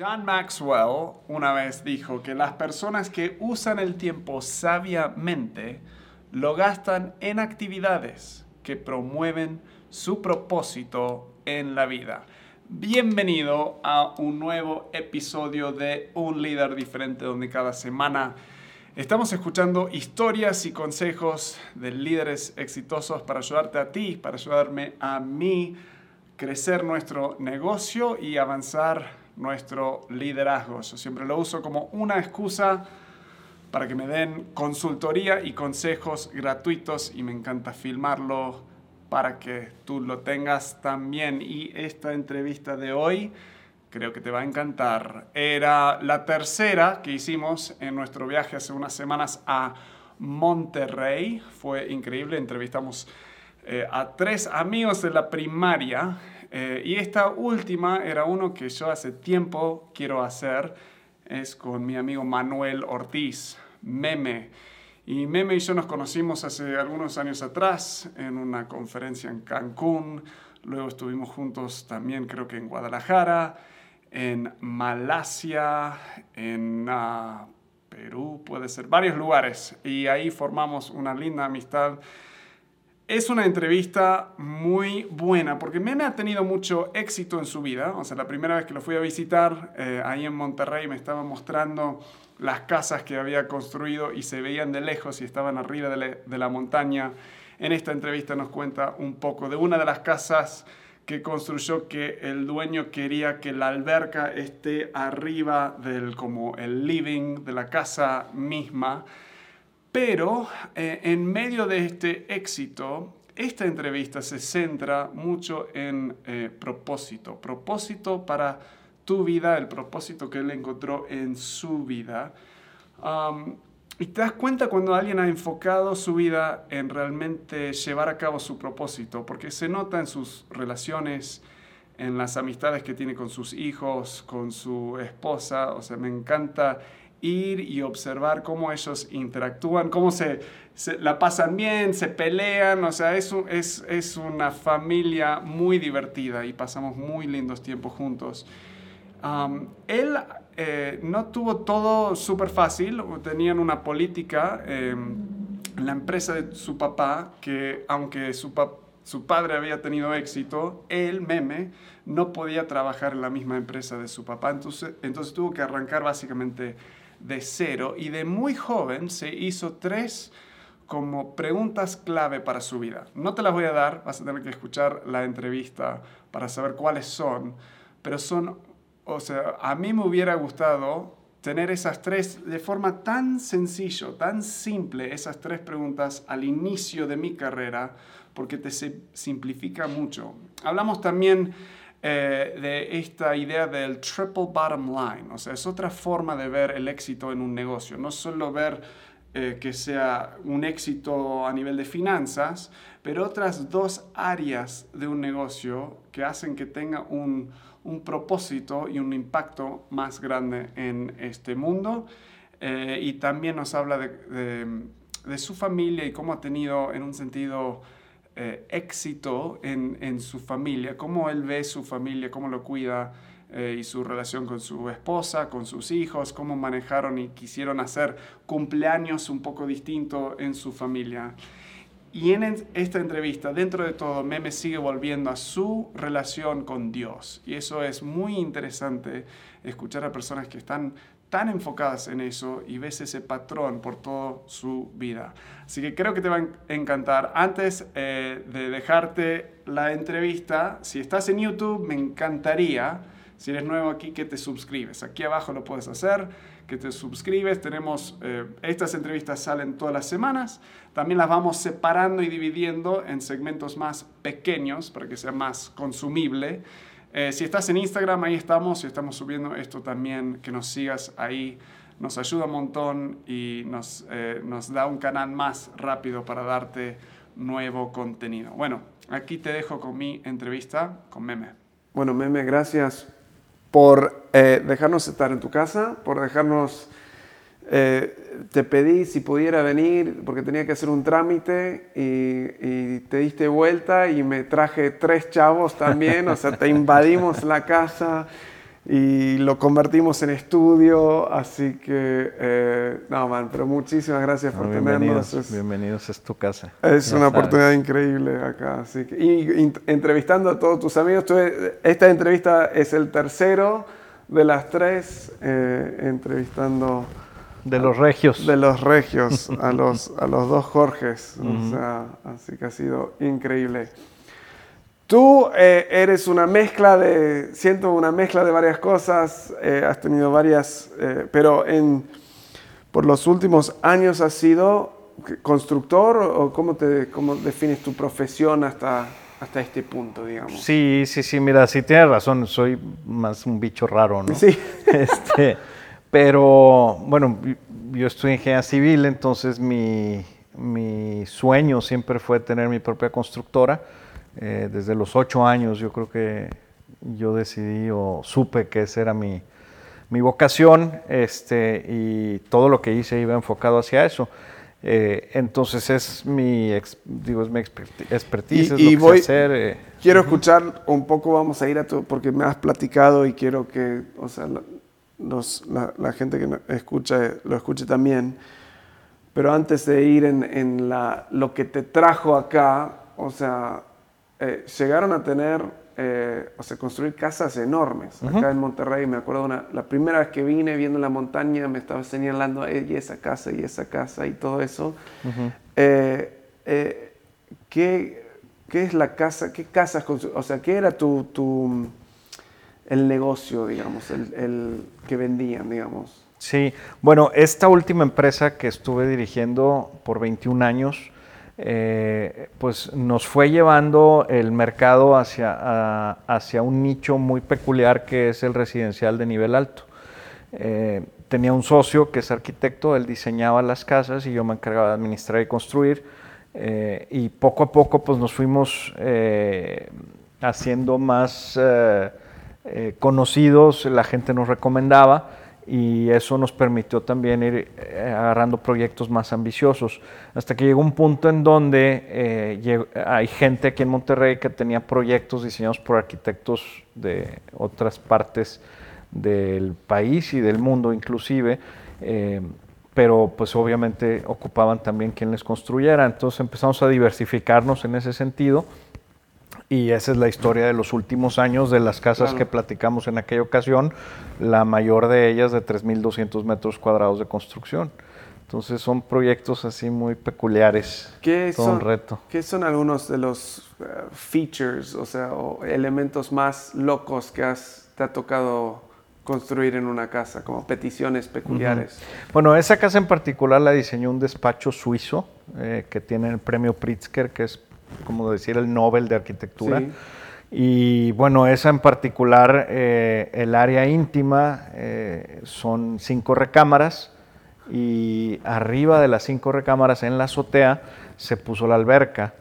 John Maxwell una vez dijo que las personas que usan el tiempo sabiamente lo gastan en actividades que promueven su propósito en la vida. Bienvenido a un nuevo episodio de Un líder diferente donde cada semana estamos escuchando historias y consejos de líderes exitosos para ayudarte a ti, para ayudarme a mí crecer nuestro negocio y avanzar nuestro liderazgo. Yo siempre lo uso como una excusa para que me den consultoría y consejos gratuitos y me encanta filmarlo para que tú lo tengas también. Y esta entrevista de hoy creo que te va a encantar. Era la tercera que hicimos en nuestro viaje hace unas semanas a Monterrey. Fue increíble, entrevistamos eh, a tres amigos de la primaria eh, y esta última era uno que yo hace tiempo quiero hacer, es con mi amigo Manuel Ortiz, Meme. Y Meme y yo nos conocimos hace algunos años atrás en una conferencia en Cancún, luego estuvimos juntos también creo que en Guadalajara, en Malasia, en ah, Perú, puede ser, varios lugares. Y ahí formamos una linda amistad es una entrevista muy buena porque Meme ha tenido mucho éxito en su vida. O sea, la primera vez que lo fui a visitar eh, ahí en Monterrey me estaba mostrando las casas que había construido y se veían de lejos y estaban arriba de, la montaña. En esta entrevista nos cuenta un poco de una de las casas que construyó que el dueño quería que la alberca esté arriba del como el living de la casa misma pero eh, en medio de este éxito, esta entrevista se centra mucho en eh, propósito, propósito para tu vida, el propósito que él encontró en su vida. y te das cuenta cuando alguien ha enfocado su vida en realmente llevar a cabo su propósito, porque se nota en sus relaciones, en las amistades que tiene con sus hijos, con su esposa. O sea, me encanta ir y observar cómo ellos interactúan, cómo se, la pasan bien, se pelean, o sea, es, es, es, una familia muy divertida y pasamos muy lindos tiempos juntos. él eh, no tuvo todo súper fácil, tenían una política em, en la empresa de su papá que aunque su, su padre había tenido éxito, él, meme, no podía trabajar en la misma empresa de su papá, entonces, entonces tuvo que arrancar básicamente de cero y de muy joven se hizo tres como preguntas clave para su vida. No te las voy a dar, vas a tener que escuchar la entrevista para saber cuáles son, pero son, o sea, a mí me hubiera gustado tener esas tres de forma tan sencillo, tan simple, esas tres preguntas al inicio de mi carrera, porque te simplifica mucho. Hablamos también eh, de esta idea del triple bottom line. O sea, es otra forma de ver el éxito en un negocio. No solo ver eh, que sea un éxito a nivel de finanzas, pero otras dos áreas de un negocio que hacen que tenga un, un propósito y un impacto más grande en este mundo. Eh, y también nos habla de, de, de su familia y cómo ha tenido en un sentido eh, éxito en, su familia, cómo él ve su familia, cómo lo cuida eh, y su relación con su esposa, con sus hijos, cómo manejaron y quisieron hacer cumpleaños un poco distinto en su familia. Y en esta entrevista, dentro de todo, Meme sigue volviendo a su relación con Dios. Y eso es muy interesante, escuchar a personas que están tan enfocadas en eso y ves ese patrón por toda su vida. Así que creo que te va a encantar. Antes eh, de dejarte la entrevista, si estás en YouTube, me encantaría, si eres nuevo aquí, que te suscribes. Aquí abajo lo puedes hacer, que te suscribes. Tenemos, eh, estas entrevistas salen todas las semanas. También las vamos separando y dividiendo en segmentos más pequeños para que sea más consumible. Eh, si estás en Instagram, ahí estamos y estamos subiendo esto también, que nos sigas ahí. Nos ayuda un montón y nos, eh, nos da un canal más rápido para darte nuevo contenido. Bueno, aquí te dejo con mi entrevista con Meme. Bueno, Meme, gracias por eh, dejarnos estar en tu casa, por dejarnos eh, te pedí si pudiera venir porque tenía que hacer un trámite y, te diste vuelta y me traje tres chavos también, o sea, te invadimos la casa y lo convertimos en estudio, así que, eh, no, man, pero muchísimas gracias por tenernos. bienvenidos, es tu casa. Es una oportunidad increíble acá, así que, y, entrevistando a todos tus amigos, esta entrevista es el tercero de las tres, eh, entrevistando... De los regios. De los regios, a los, a los dos Jorges, o sea, así que ha sido increíble. Tú eh, eres una mezcla de, siento una mezcla de varias cosas, eh, has tenido varias, eh, pero en, por los últimos años has sido constructor o cómo, te, cómo defines tu profesión hasta, hasta este punto, digamos. Sí, sí, sí, mira, sí tienes razón, soy más un bicho raro, ¿no? Sí. Este, pero bueno, yo estoy en ingeniería civil, entonces mi, mi sueño siempre fue tener mi propia constructora eh, desde los ocho años yo creo que yo decidí o supe que esa era mi, mi vocación este, y todo lo que hice iba enfocado hacia eso. Eh, entonces es mi, digo, es mi expertise, y, es lo que hacer. Eh. Quiero escuchar un poco, vamos a ir a tu, porque me has platicado y quiero que, o sea, los, la, gente que escucha lo escuche también. Pero antes de ir en, en la, lo que te trajo acá, o sea, eh, llegaron a tener, eh, o sea, construir casas enormes. Acá en Monterrey, me acuerdo, una, la primera vez que vine viendo la montaña, me estaba señalando y esa casa y esa casa y todo eso. Eh, ¿qué, ¿qué, es la casa? ¿Qué casas? O sea, ¿qué era tu, tu el negocio, digamos, el, el que vendían, digamos? Sí, bueno, esta última empresa que estuve dirigiendo por 21 años, eh, pues nos fue llevando el mercado hacia, hacia un nicho muy peculiar que es el residencial de nivel alto. Eh, tenía un socio que es arquitecto, él diseñaba las casas y yo me encargaba de administrar y construir. Eh, y poco a poco pues nos fuimos haciendo más conocidos, la gente nos recomendaba y eso nos permitió también ir eh, agarrando proyectos más ambiciosos. Hasta que llegó un punto en donde eh, hay gente aquí en Monterrey que tenía proyectos diseñados por arquitectos de otras partes del país y del mundo inclusive, eh, pero pues obviamente ocupaban también quien les construyera. Entonces empezamos a diversificarnos en ese sentido y esa es la historia de los últimos años de las casas que platicamos en aquella ocasión, la mayor de ellas de 3.200 metros cuadrados de construcción. Entonces son proyectos así muy peculiares. ¿Qué son, un reto. ¿Qué son algunos de los uh, features, o sea, elementos más locos que has, te ha tocado construir en una casa, como peticiones peculiares? Bueno, esa casa en particular la diseñó un despacho suizo eh, que tiene el premio Pritzker, que es como decir, el Nobel de Arquitectura. Y bueno, esa en particular, eh, el área íntima eh, son cinco recámaras y arriba de las cinco recámaras en la azotea se puso la alberca.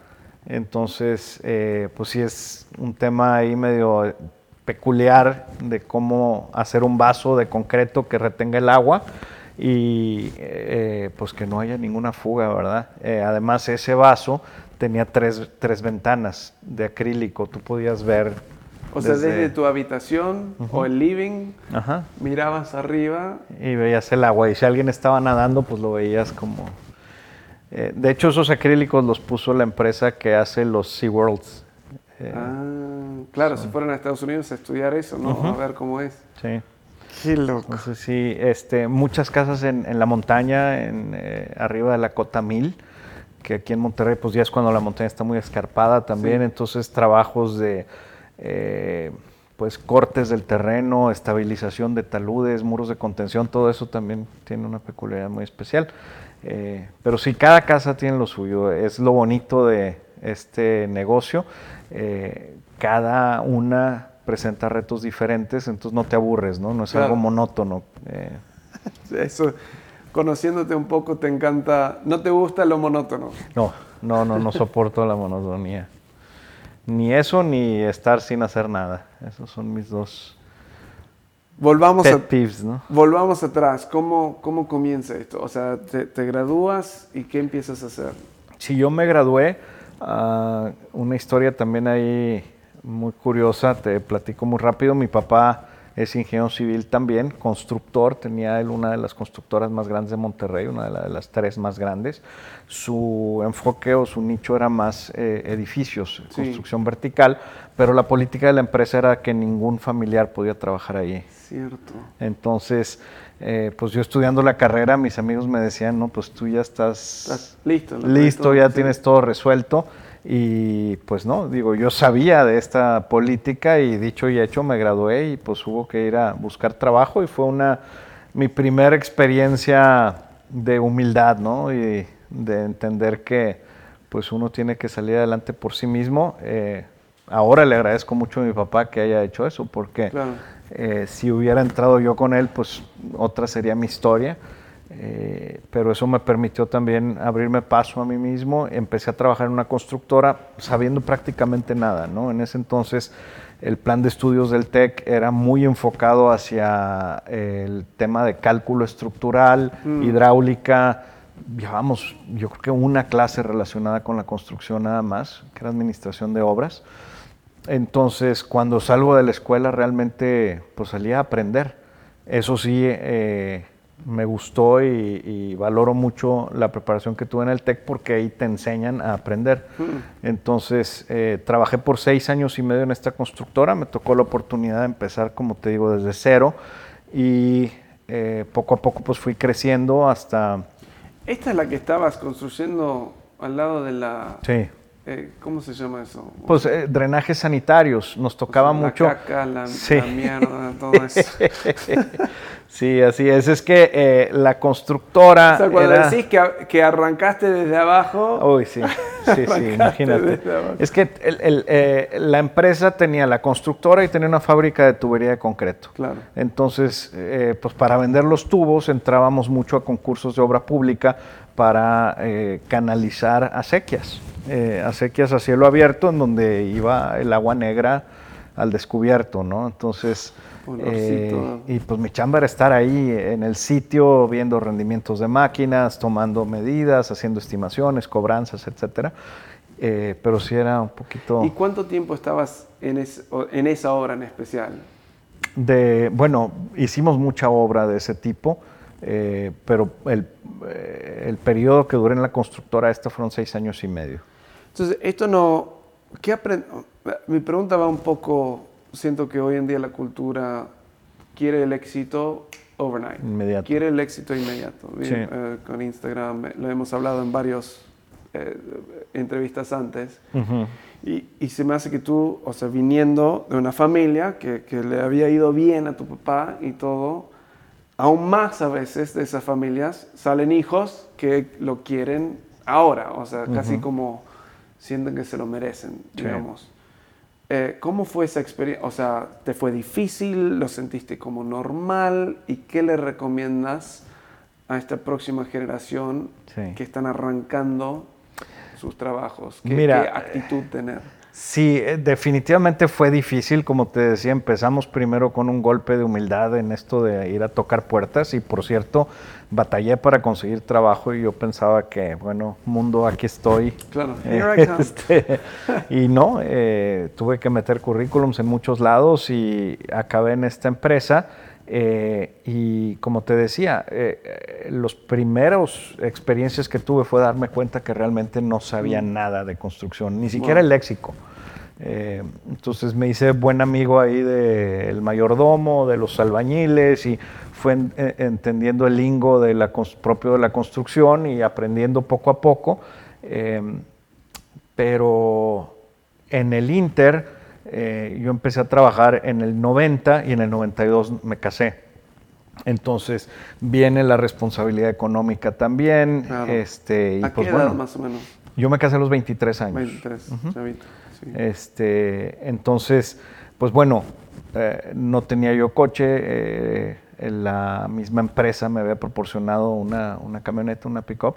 Entonces, eh, pues sí es un tema ahí medio peculiar de cómo hacer un vaso de concreto que retenga el agua y pues que no haya ninguna fuga, ¿verdad? además, ese vaso tenía tres, tres ventanas de acrílico, tú podías ver. O sea, desde tu habitación o el living, mirabas arriba. Y veías el agua, y si alguien estaba nadando, pues lo veías como... Eh, de hecho, esos acrílicos los puso la empresa que hace los SeaWorlds. Eh, ah, claro, si fueran a Estados Unidos a estudiar eso, ¿no? A ver cómo es. Sí. Qué loco. sí, este, muchas casas en, en la montaña, en, eh, arriba de la Cota Mil, que aquí en Monterrey pues ya es cuando la montaña está muy escarpada también, entonces trabajos de eh, pues cortes del terreno, estabilización de taludes, muros de contención, todo eso también tiene una peculiaridad muy especial. Eh, pero sí, cada casa tiene lo suyo, es lo bonito de este negocio, eh, cada una presenta retos diferentes, entonces no te aburres, ¿no? No es algo monótono. Eso conociéndote un poco, te encanta, no te gusta lo monótono. No, no, no, no soporto la monotonía. Ni eso, ni estar sin hacer nada. Esos son mis dos volvamos tips, ¿no? Volvamos atrás. ¿Cómo, ¿Cómo comienza esto? O sea, te, gradúas y ¿qué empiezas a hacer? Si yo me gradué, ah, una historia también ahí muy curiosa, te platico muy rápido. Mi papá es ingeniero civil también, constructor, tenía él una de las constructoras más grandes de Monterrey, una de, las tres más grandes. Su enfoque o su nicho era más eh, edificios, construcción vertical, pero la política de la empresa era que ningún familiar podía trabajar ahí. Cierto. Entonces, eh, pues yo estudiando la carrera, mis amigos me decían, no, pues tú ya estás, listo, listo, ya tienes todo resuelto. Y pues no, digo, yo sabía de esta política y dicho y hecho me gradué y pues hubo que ir a buscar trabajo y fue una, mi primera experiencia de humildad, ¿no? Y de entender que pues uno tiene que salir adelante por sí mismo. Eh, ahora le agradezco mucho a mi papá que haya hecho eso, porque eh, si hubiera entrado yo con él, pues otra sería mi historia. Eh, pero eso me permitió también abrirme paso a mí mismo. Empecé a trabajar en una constructora sabiendo prácticamente nada, ¿no? En ese entonces el plan de estudios del TEC era muy enfocado hacia el tema de cálculo estructural, mm. hidráulica. Llevamos, yo creo que una clase relacionada con la construcción nada más, que era administración de obras. Entonces, cuando salgo de la escuela, realmente pues salía a aprender. Eso sí, eh, me gustó y, valoro mucho la preparación que tuve en el TEC porque ahí te enseñan a aprender. Mm. Entonces, eh, trabajé por seis años y medio en esta constructora, me tocó la oportunidad de empezar, como te digo, desde cero y eh, poco a poco pues fui creciendo hasta... ¿Esta es la que estabas construyendo al lado de la... Sí. Eh, ¿Cómo se llama eso? Pues drenajes sanitarios, nos tocaba mucho... La caca, la, la mierda, todo eso. Sí, así es. Es que eh, la constructora. O sea, cuando decís que, que, arrancaste desde abajo. Uy, sí, sí, sí, imagínate. Es que eh, la empresa tenía la constructora y tenía una fábrica de tubería de concreto. Claro. Entonces, eh, pues para vender los tubos entrábamos mucho a concursos de obra pública para canalizar acequias. acequias a cielo abierto, en donde iba el agua negra al descubierto, ¿no? Entonces. Eh, y pues mi chamba era estar ahí en el sitio, viendo rendimientos de máquinas, tomando medidas, haciendo estimaciones, cobranzas, etcétera. Eh, pero sí era un poquito... ¿Y cuánto tiempo estabas en, en esa obra en especial? De, bueno, hicimos mucha obra de ese tipo, eh, pero el, el, periodo que duré en la constructora esta fueron seis años y medio. Entonces, esto no... ¿qué Mi pregunta va un poco siento que hoy en día la cultura quiere el éxito overnight. Inmediato. Quiere el éxito inmediato. Eh, con Instagram eh, lo hemos hablado en varias eh, entrevistas antes. y, y, se me hace que tú, o sea, viniendo de una familia que, que, le había ido bien a tu papá y todo, aún más a veces de esas familias salen hijos que lo quieren ahora, o sea, casi como sienten que se lo merecen, digamos. Eh, ¿Cómo fue esa experiencia? O sea, ¿te fue difícil? ¿Lo sentiste como normal? ¿Y qué le recomiendas a esta próxima generación que están arrancando sus trabajos? ¿Qué, ¿qué actitud tener? Sí, eh, definitivamente fue difícil, como te decía, empezamos primero con un golpe de humildad en esto de ir a tocar puertas y por cierto, batallé para conseguir trabajo y yo pensaba que, bueno, mundo, aquí estoy. Claro, este, y no, eh, tuve que meter currículums en muchos lados y acabé en esta empresa. Eh, y como te decía, eh, los primeros experiencias que tuve fue darme cuenta que realmente no sabía mm. nada de construcción, ni siquiera el léxico. Eh, entonces me hice buen amigo ahí del mayordomo, de los albañiles y fue entendiendo el lingo de la, propio de la construcción y aprendiendo poco a poco. pero en el Inter eh, yo empecé a trabajar en el 90 y en el 92 me casé. Entonces viene la responsabilidad económica también. Este, ¿A pues qué edad, más o menos? Yo me casé a los 23 años. 23, este, entonces, pues bueno, eh, no tenía yo coche. Eh, la misma empresa me había proporcionado una, una camioneta, una pick-up.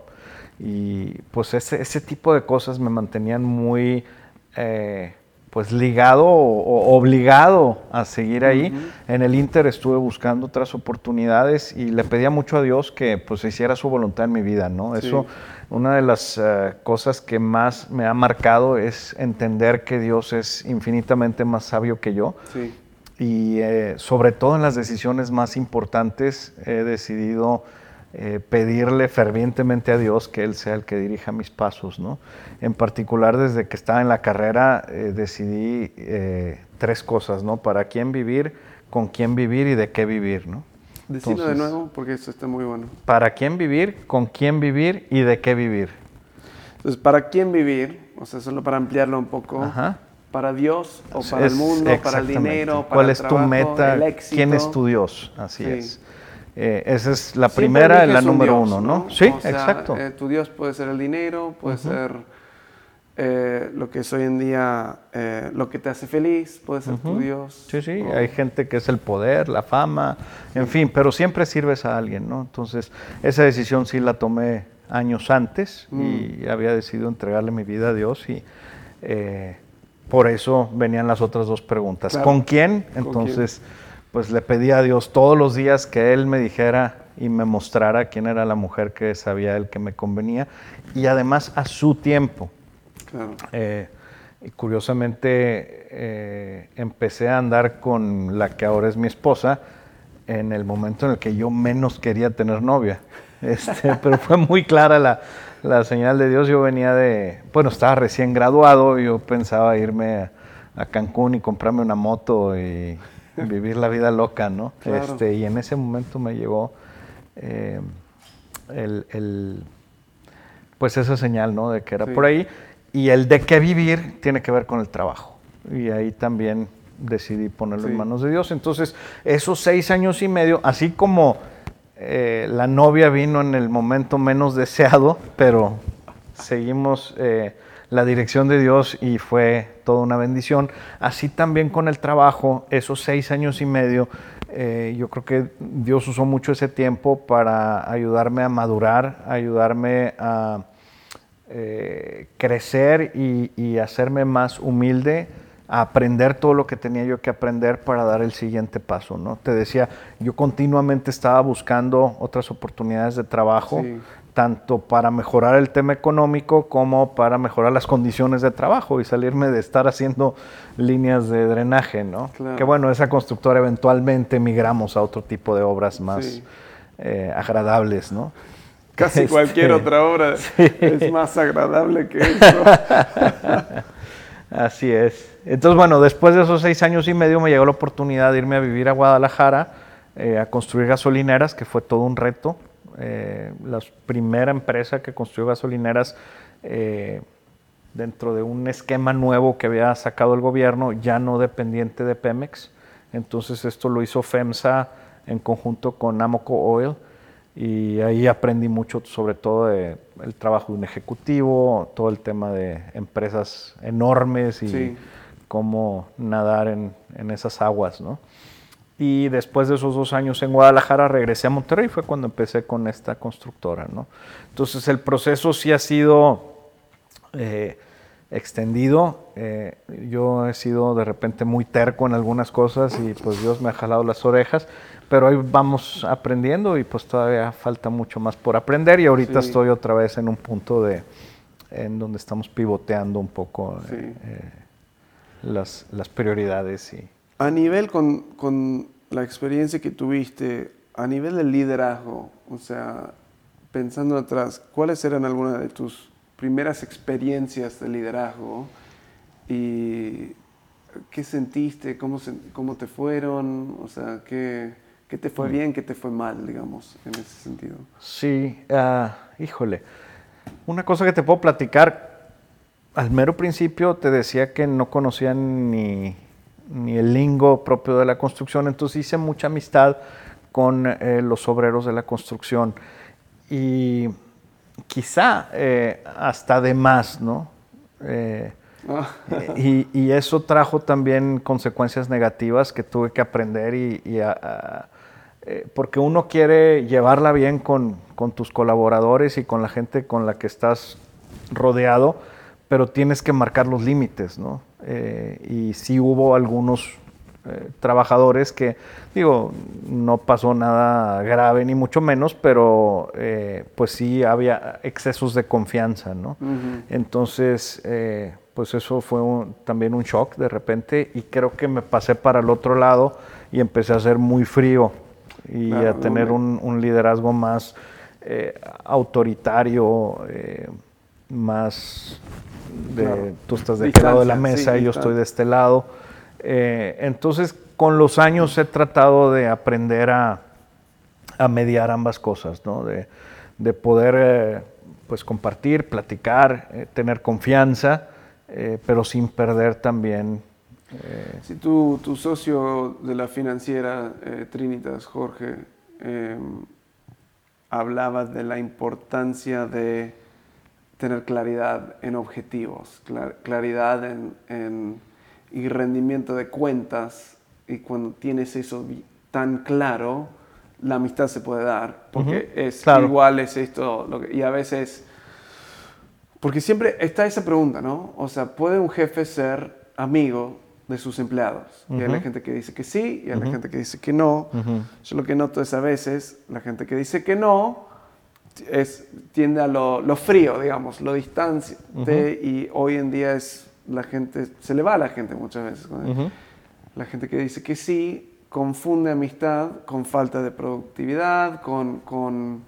Y pues ese, ese, tipo de cosas me mantenían muy pues ligado o, obligado a seguir ahí. En el Inter estuve buscando otras oportunidades y le pedía mucho a Dios que pues hiciera su voluntad en mi vida, ¿no? Eso, una de las eh, cosas que más me ha marcado es entender que Dios es infinitamente más sabio que yo. y eh, sobre todo en las decisiones más importantes he decidido eh, pedirle fervientemente a Dios que Él sea el que dirija mis pasos. ¿no? En particular, desde que estaba en la carrera, eh, decidí eh, tres cosas, ¿no? Para quién vivir, con quién vivir y de qué vivir, ¿no? Decirlo de nuevo porque esto está muy bueno. Para quién vivir, con quién vivir y de qué vivir. Entonces, ¿para quién vivir? O sea, solo para ampliarlo un poco. Ajá. ¿Para Dios o para el mundo, para el dinero, para ¿Cuál el es tu trabajo, meta? el éxito? ¿Quién es tu Dios? Así Sí. es. Eh, esa es la Siempre primera, la número Dios, uno, ¿no? ¿no? Sí, O sea, exacto. eh, tu Dios puede ser el dinero, puede ser eh, lo que es hoy en día, eh, lo que te hace feliz, puede ser tu Dios. Sí, sí, o- hay gente que es el poder, la fama, en fin, pero siempre sirves a alguien, ¿no? Entonces, esa decisión sí la tomé años antes Mm. y había decidido entregarle mi vida a Dios y eh, por eso venían las otras dos preguntas. Claro. ¿Con quién? ¿Con Entonces, pues le pedí a Dios todos los días que Él me dijera y me mostrara quién era la mujer que sabía Él que me convenía y además a su tiempo. Claro. Eh, y curiosamente eh, empecé a andar con la que ahora es mi esposa en el momento en el que yo menos quería tener novia. Este, pero fue muy clara la, la señal de Dios. Yo venía de, bueno, estaba recién graduado, yo pensaba irme a, a Cancún y comprarme una moto y vivir la vida loca, ¿no? Claro. Este, y en ese momento me llegó eh, el, el- pues esa señal, ¿no? De que era Sí. por ahí. Y el de qué vivir tiene que ver con el trabajo. Y ahí también decidí ponerlo Sí. en manos de Dios. Entonces, esos seis años y medio, así como eh, la novia vino en el momento menos deseado, pero seguimos eh, la dirección de Dios y fue toda una bendición. Así también con el trabajo, esos seis años y medio, eh, yo creo que Dios usó mucho ese tiempo para ayudarme a madurar, ayudarme a eh, crecer y, hacerme más humilde, a aprender todo lo que tenía yo que aprender para dar el siguiente paso, ¿no? Te decía, yo continuamente estaba buscando otras oportunidades de trabajo, Sí. Tanto para mejorar el tema económico como para mejorar las condiciones de trabajo y salirme de estar haciendo líneas de drenaje, ¿no? Claro. Que bueno, esa constructora eventualmente migramos a otro tipo de obras más Sí. eh, agradables, ¿no? Casi Este, cualquier otra obra sí. es más agradable que eso. Así es. Entonces, bueno, después de esos seis años y medio me llegó la oportunidad de irme a vivir a Guadalajara, eh, a construir gasolineras, que fue todo un reto. Eh, la primera empresa que construyó gasolineras eh, dentro de un esquema nuevo que había sacado el gobierno, ya no dependiente de Pemex. Entonces, esto lo hizo FEMSA en conjunto con Amoco Oil y ahí aprendí mucho sobre todo de el trabajo de un ejecutivo, todo el tema de empresas enormes y Sí. cómo nadar en, en esas aguas, ¿no? Y después de esos dos años en Guadalajara regresé a Monterrey, fue cuando empecé con esta constructora, ¿no? Entonces el proceso sí ha sido eh, extendido. eh, yo he sido de repente muy terco en algunas cosas y pues Dios me ha jalado las orejas, pero ahí vamos aprendiendo y pues todavía falta mucho más por aprender y ahorita Sí. estoy otra vez en un punto de en donde estamos pivoteando un poco Sí. eh, las, las prioridades y A nivel con, con la experiencia que tuviste, a nivel del liderazgo, o sea, pensando atrás, ¿cuáles eran algunas de tus primeras experiencias de liderazgo? ¿Y qué sentiste? ¿Cómo, se- cómo te fueron? O sea, ¿qué, qué te fue bien? ¿Qué te fue mal, digamos, en ese sentido? Sí, ah, híjole. Una cosa que te puedo platicar, al mero principio te decía que no conocía ni, ni el lingo propio de la construcción, entonces hice mucha amistad con eh, los obreros de la construcción y quizá eh, hasta de más, ¿no? Eh, Ah, y, y eso trajo también consecuencias negativas que tuve que aprender y, y a- a- porque uno quiere llevarla bien con, con tus colaboradores y con la gente con la que estás rodeado, pero tienes que marcar los límites, ¿no? Eh, y sí hubo algunos eh, trabajadores que, digo, no pasó nada grave ni mucho menos, pero eh, pues sí había excesos de confianza, ¿no? Entonces, eh, pues eso fue también un shock de repente y creo que me pasé para el otro lado y empecé a ser muy frío y a tener un, liderazgo más autoritario, más de tú estás de este lado de la mesa y yo estoy de este lado. Eh, entonces, con los años he tratado de aprender a, a mediar ambas cosas, ¿no? de, de poder pues compartir, platicar, tener confianza eh, pero sin perder también... Eh, si tu, tu, socio de la financiera, eh, Trinitas, Jorge, hablaba de la importancia de tener claridad en objetivos, claridad en, y rendimiento de cuentas, y cuando tienes eso tan claro, la amistad se puede dar, porque es igual es esto, lo que, y a veces porque siempre está esa pregunta, ¿no? O sea, ¿puede un jefe ser amigo de sus empleados? Y hay la gente que dice que sí y hay la gente que dice que no. Yo lo que noto es a veces la gente que dice que no es, tiende a lo, frío, digamos, lo distante y hoy en día es la gente, se le va a la gente muchas veces. La gente que dice que sí confunde amistad con falta de productividad, con, con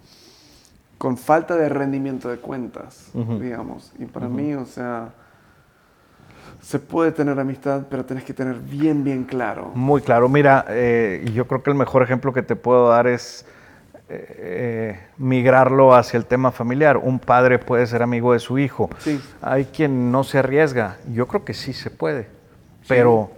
con falta de rendimiento de cuentas, digamos. Y para mí, o sea, se puede tener amistad, pero tenés que tener bien, bien claro. Muy claro. Mira, eh, yo creo que el mejor ejemplo que te puedo dar es eh, migrarlo hacia el tema familiar. Un padre puede ser amigo de su hijo. Sí. Hay quien no se arriesga. Yo creo que sí se puede, pero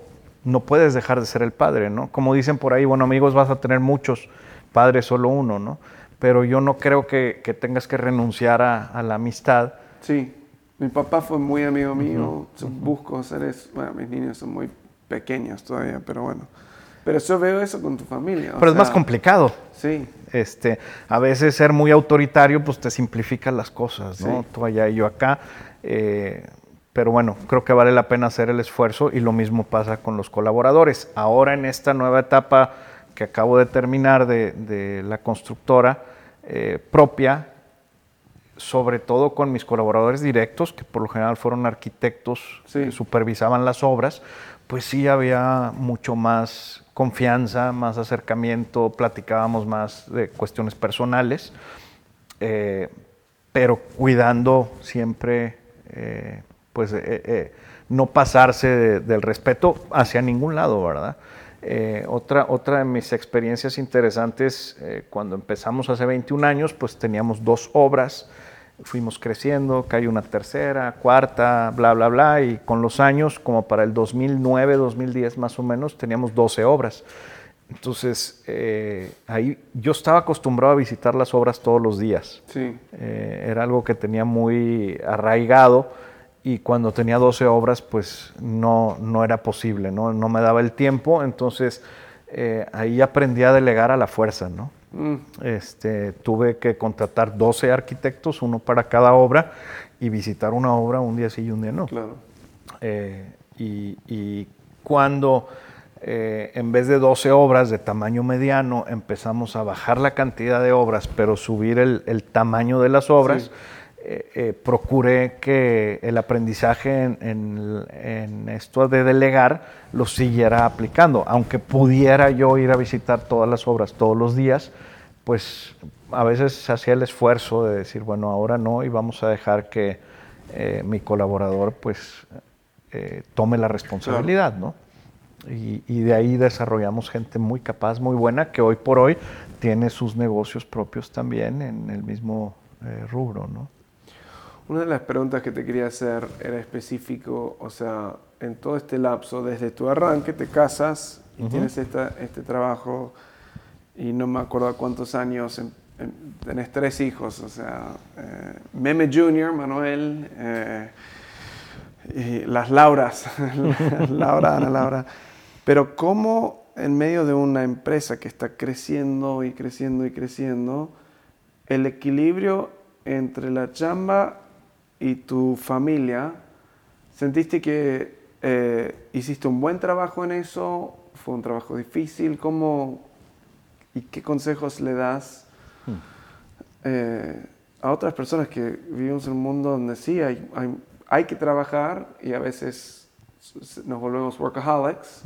no puedes dejar de ser el padre, ¿no? Como dicen por ahí, bueno, amigos vas a tener muchos, padre solo uno, ¿no? pero yo no creo que, tengas que renunciar a, la amistad. Sí, mi papá fue muy amigo mío, busco hacer eso, bueno, mis niños son muy pequeños todavía, pero bueno. Pero yo veo eso con tu familia. Pero es más complicado. Sí. Este, a veces ser muy autoritario pues te simplifica las cosas, ¿no? Tú allá y yo acá. Eh, pero bueno, creo que vale la pena hacer el esfuerzo y lo mismo pasa con los colaboradores. Ahora en esta nueva etapa que acabo de terminar de, la constructora eh, propia, sobre todo con mis colaboradores directos, que por lo general fueron arquitectos que supervisaban las obras, pues sí había mucho más confianza, más acercamiento, platicábamos más de cuestiones personales, eh, pero cuidando siempre, eh, pues, no pasarse del respeto hacia ningún lado, ¿verdad? Eh, otra, otra de mis experiencias interesantes, eh, cuando empezamos hace 21 años, pues teníamos dos obras, fuimos creciendo, hay una tercera, cuarta, bla, bla, bla, y con los años, como para el 2009, 2010 más o menos, teníamos 12 obras. Entonces, eh, ahí yo estaba acostumbrado a visitar las obras todos los días. Sí. era algo que tenía muy arraigado y cuando tenía 12 obras pues no, no era posible, ¿no? no me daba el tiempo, entonces eh, ahí aprendí a delegar a la fuerza, ¿no? Mm. Este, tuve que contratar 12 arquitectos, uno para cada obra, y visitar una obra un día sí y un día no. Claro. Eh, y, cuando eh, en vez de 12 obras de tamaño mediano empezamos a bajar la cantidad de obras, pero subir el, tamaño de las obras, eh, eh, procuré que el aprendizaje en, esto de delegar lo siguiera aplicando. Aunque pudiera yo ir a visitar todas las obras todos los días, pues a veces se hacía el esfuerzo de decir, bueno, ahora no y vamos a dejar que eh, mi colaborador pues tome la responsabilidad, ¿no? Y, y, de ahí desarrollamos gente muy capaz, muy buena, que hoy por hoy tiene sus negocios propios también en el mismo rubro, ¿no? Una de las preguntas que te quería hacer era específico, o sea, en todo este lapso, desde tu arranque te casas y tienes este trabajo y no me acuerdo cuántos años, tenés tres hijos, o sea, eh, Meme Junior, Manuel, eh, y las Lauras, Laura, Ana Laura, pero cómo en medio de una empresa que está creciendo y creciendo y creciendo, el equilibrio entre la chamba y tu familia, ¿sentiste que eh, hiciste un buen trabajo en eso? ¿Fue un trabajo difícil? ¿Cómo y qué consejos le das hmm. eh, a otras personas que vivimos en un mundo donde sí hay, hay que trabajar y a veces nos volvemos workaholics,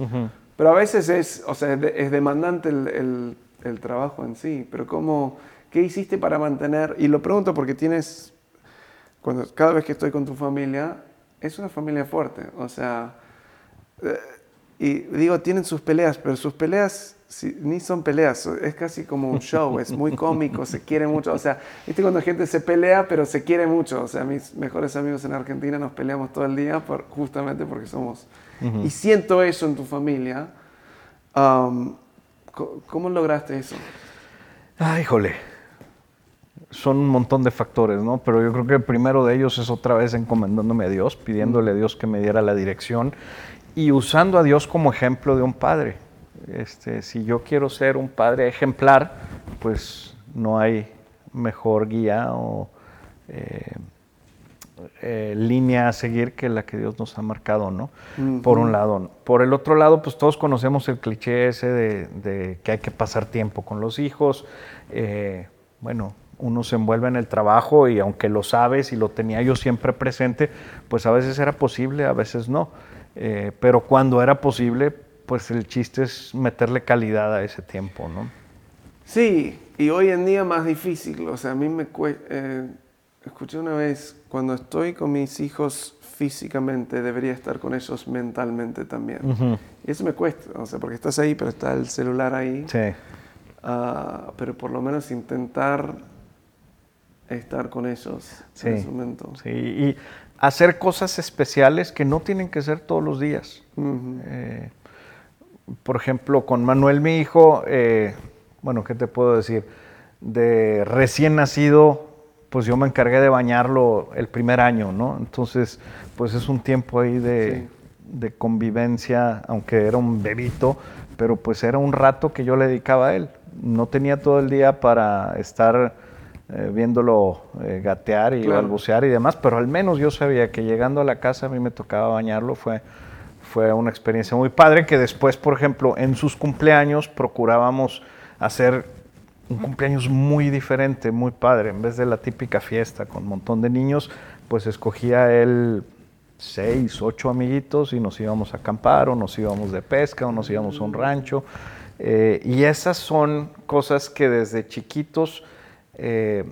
pero a veces es, o sea, es demandante el, el, el, trabajo en sí. Pero ¿cómo, ¿qué hiciste para mantener? Y lo pregunto porque tienes, cuando, cada vez que estoy con tu familia, es una familia fuerte. O sea, eh, y digo, tienen sus peleas, pero sus peleas ni son peleas, es casi como un show, es muy cómico, se quiere mucho. O sea, viste cuando la gente se pelea, pero se quiere mucho. O sea, mis mejores amigos en Argentina nos peleamos todo el día por, justamente porque somos. Y siento eso en tu familia. Um, ¿Cómo lograste eso? Ay, jole. Son un montón de factores, ¿no? Pero yo creo que el primero de ellos es otra vez encomendándome a Dios, pidiéndole a Dios que me diera la dirección y usando a Dios como ejemplo de un padre este, si yo quiero ser un padre ejemplar, pues no hay mejor guía o eh, eh, línea a seguir que la que Dios nos ha marcado, ¿no? Por un lado. Por el otro lado, pues todos conocemos el cliché ese de, que hay que pasar tiempo con los hijos. Eh, bueno, uno se envuelve en el trabajo y aunque lo sabes y lo tenía yo siempre presente, pues a veces era posible, a veces no. pero cuando era posible, pues el chiste es meterle calidad a ese tiempo, ¿no? Sí, y hoy en día más difícil. O sea, a mí me eh, escuché una vez, cuando estoy con mis hijos físicamente, debería estar con ellos mentalmente también. Y eso me cuesta, o sea, porque estás ahí, pero está el celular ahí. Sí. Ah, pero por lo menos intentar estar con ellos en ese momento. Sí, y hacer cosas especiales que no tienen que ser todos los días por ejemplo, con Manuel, mi hijo, eh, bueno, ¿qué te puedo decir? De recién nacido, pues yo me encargué de bañarlo el primer año, ¿no? Entonces, pues es un tiempo ahí de, convivencia, aunque era un bebito, pero pues era un rato que yo le dedicaba a él. No tenía todo el día para estar eh, viéndolo eh, gatear y balbucear y demás, pero al menos yo sabía que llegando a la casa a mí me tocaba bañarlo, fue fue una experiencia muy padre que después, por ejemplo, en sus cumpleaños procurábamos hacer un cumpleaños muy diferente, muy padre. En vez de la típica fiesta con un montón de niños, pues escogía él seis, ocho amiguitos y nos íbamos a acampar o nos íbamos de pesca o nos íbamos a un rancho. Eh, y esas son cosas que desde chiquitos eh,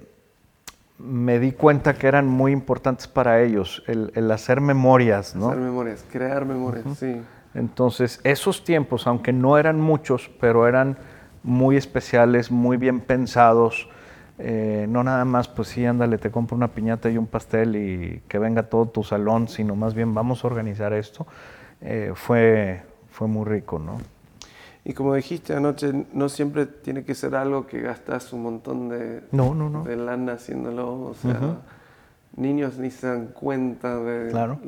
me di cuenta que eran muy importantes para ellos, el, hacer memorias, ¿no? Hacer memorias, crear memorias, sí. Entonces, esos tiempos, aunque no eran muchos, pero eran muy especiales, muy bien pensados, eh, no nada más, pues sí, ándale, te compro una piñata y un pastel y que venga todo tu salón, sino más bien vamos a organizar esto, eh, fue, fue muy rico, ¿no? Y como dijiste anoche, no siempre tiene que ser algo que gastas un montón de, no, no, no. de lana haciéndolo. O sea, niños ni se dan cuenta de... Claro.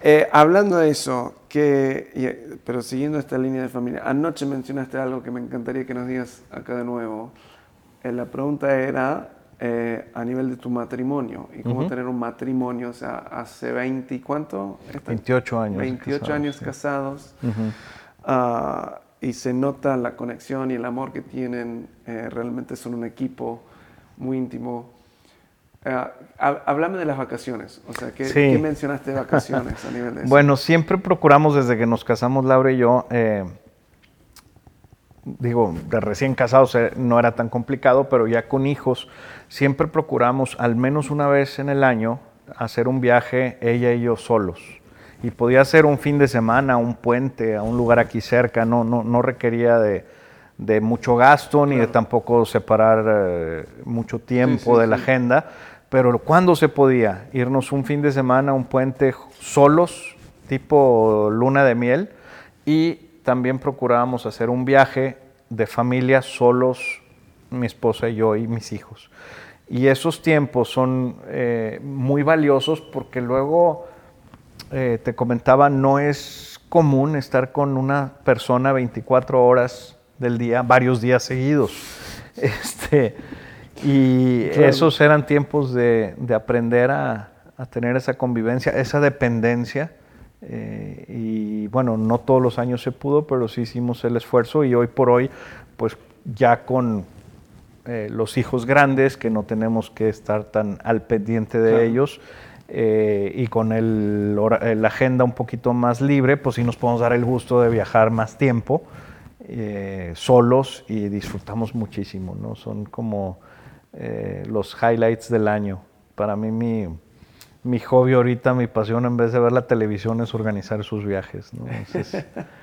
Eh, hablando de eso, que, pero siguiendo esta línea de familia, anoche mencionaste algo que me encantaría que nos digas acá de nuevo. Eh, la pregunta era eh, a nivel de tu matrimonio y cómo tener un matrimonio, o sea, hace 20 y cuánto? 28 años. 28 años casados y se nota la conexión y el amor que tienen. Eh, realmente son un equipo muy íntimo. Eh, háblame de las vacaciones. O sea, ¿qué, mencionaste de vacaciones a nivel de eso? Bueno, siempre procuramos desde que nos casamos, Laura y yo, eh, digo, de recién casados no era tan complicado, pero ya con hijos, siempre procuramos al menos una vez en el año hacer un viaje ella y yo solos y podía ser un fin de semana, un puente, a un lugar aquí cerca, no, no, no requería de, de, mucho gasto ni de tampoco separar eh, mucho tiempo de la agenda, pero cuando se podía irnos un fin de semana, un puente solos, tipo luna de miel, y también procurábamos hacer un viaje de familia solos, mi esposa y yo y mis hijos. Y esos tiempos son eh, muy valiosos porque luego eh, te comentaba, no es común estar con una persona 24 horas del día, varios días seguidos. Este, y esos eran tiempos de, aprender a, tener esa convivencia, esa dependencia. Eh, y bueno, no todos los años se pudo, pero sí hicimos el esfuerzo y hoy por hoy, pues ya con eh, los hijos grandes, que no tenemos que estar tan al pendiente de ellos, eh, y con el, eh, la agenda un poquito más libre, pues sí nos podemos dar el gusto de viajar más tiempo eh, solos y disfrutamos muchísimo, ¿no? Son como los highlights del año. Para mí mi, mi hobby ahorita, mi pasión en vez de ver la televisión es organizar sus viajes, ¿no?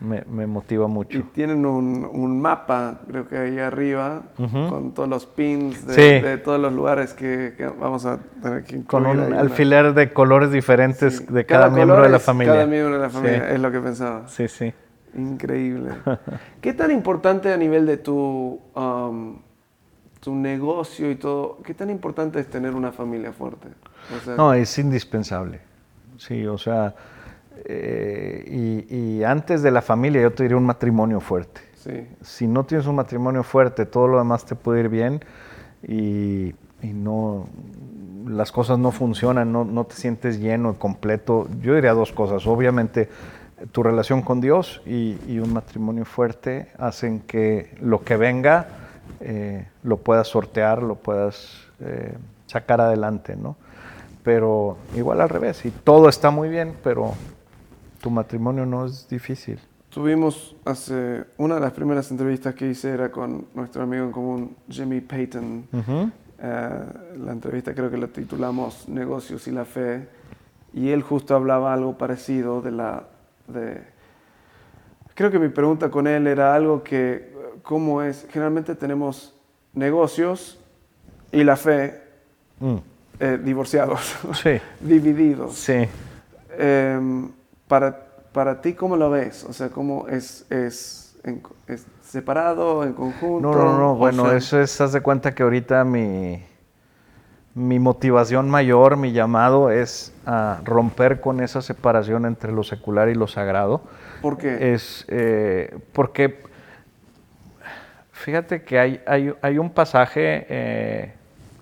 me, me motiva mucho. Y tienen un, un mapa, creo que ahí arriba, con todos los pins de, Sí. de todos los lugares que, que vamos a tener que incluir. Con un ahí alfiler de colores diferentes Sí. de cada, miembro de la familia. Cada miembro de la Sí. familia, es lo que pensaba. Sí, sí. Increíble. ¿Qué tan importante a nivel de tu, um, tu negocio y todo, qué tan importante es tener una familia fuerte? O sea, No, es indispensable. Sí, o sea, eh, y, y antes de la familia yo te diría un matrimonio fuerte. sí. Si no tienes un matrimonio fuerte, todo lo demás te puede ir bien y, y no, las cosas no funcionan, no, no te sientes lleno y completo. Yo diría dos cosas. Obviamente, tu relación con Dios y, y un matrimonio fuerte hacen que lo que venga eh, lo puedas sortear, lo puedas eh, sacar adelante, ¿no? Pero igual al revés, si todo está muy bien, pero tu matrimonio no es difícil. Tuvimos hace, una de las primeras entrevistas que hice era con nuestro amigo en común, Jimmy Payton. Ujú. Eh, la entrevista creo que la titulamos Negocios y la Fe. Y él justo hablaba algo parecido de la... De, creo que mi pregunta con él era algo que, eh, ¿cómo es? Generalmente tenemos negocios y la fe Mm. eh, divorciados, Sí, divididos. sí. Em, para, para ti, ¿cómo lo ves? O sea, ¿cómo es, es, en- es separado, en conjunto? No, no, no, bueno, sea, eso es, haz de cuenta que ahorita mi, mi motivación mayor, mi llamado es a romper con esa separación entre lo secular y lo sagrado. ¿Por qué? Es eh, porque, fíjate que hay, hay, hay un pasaje eh,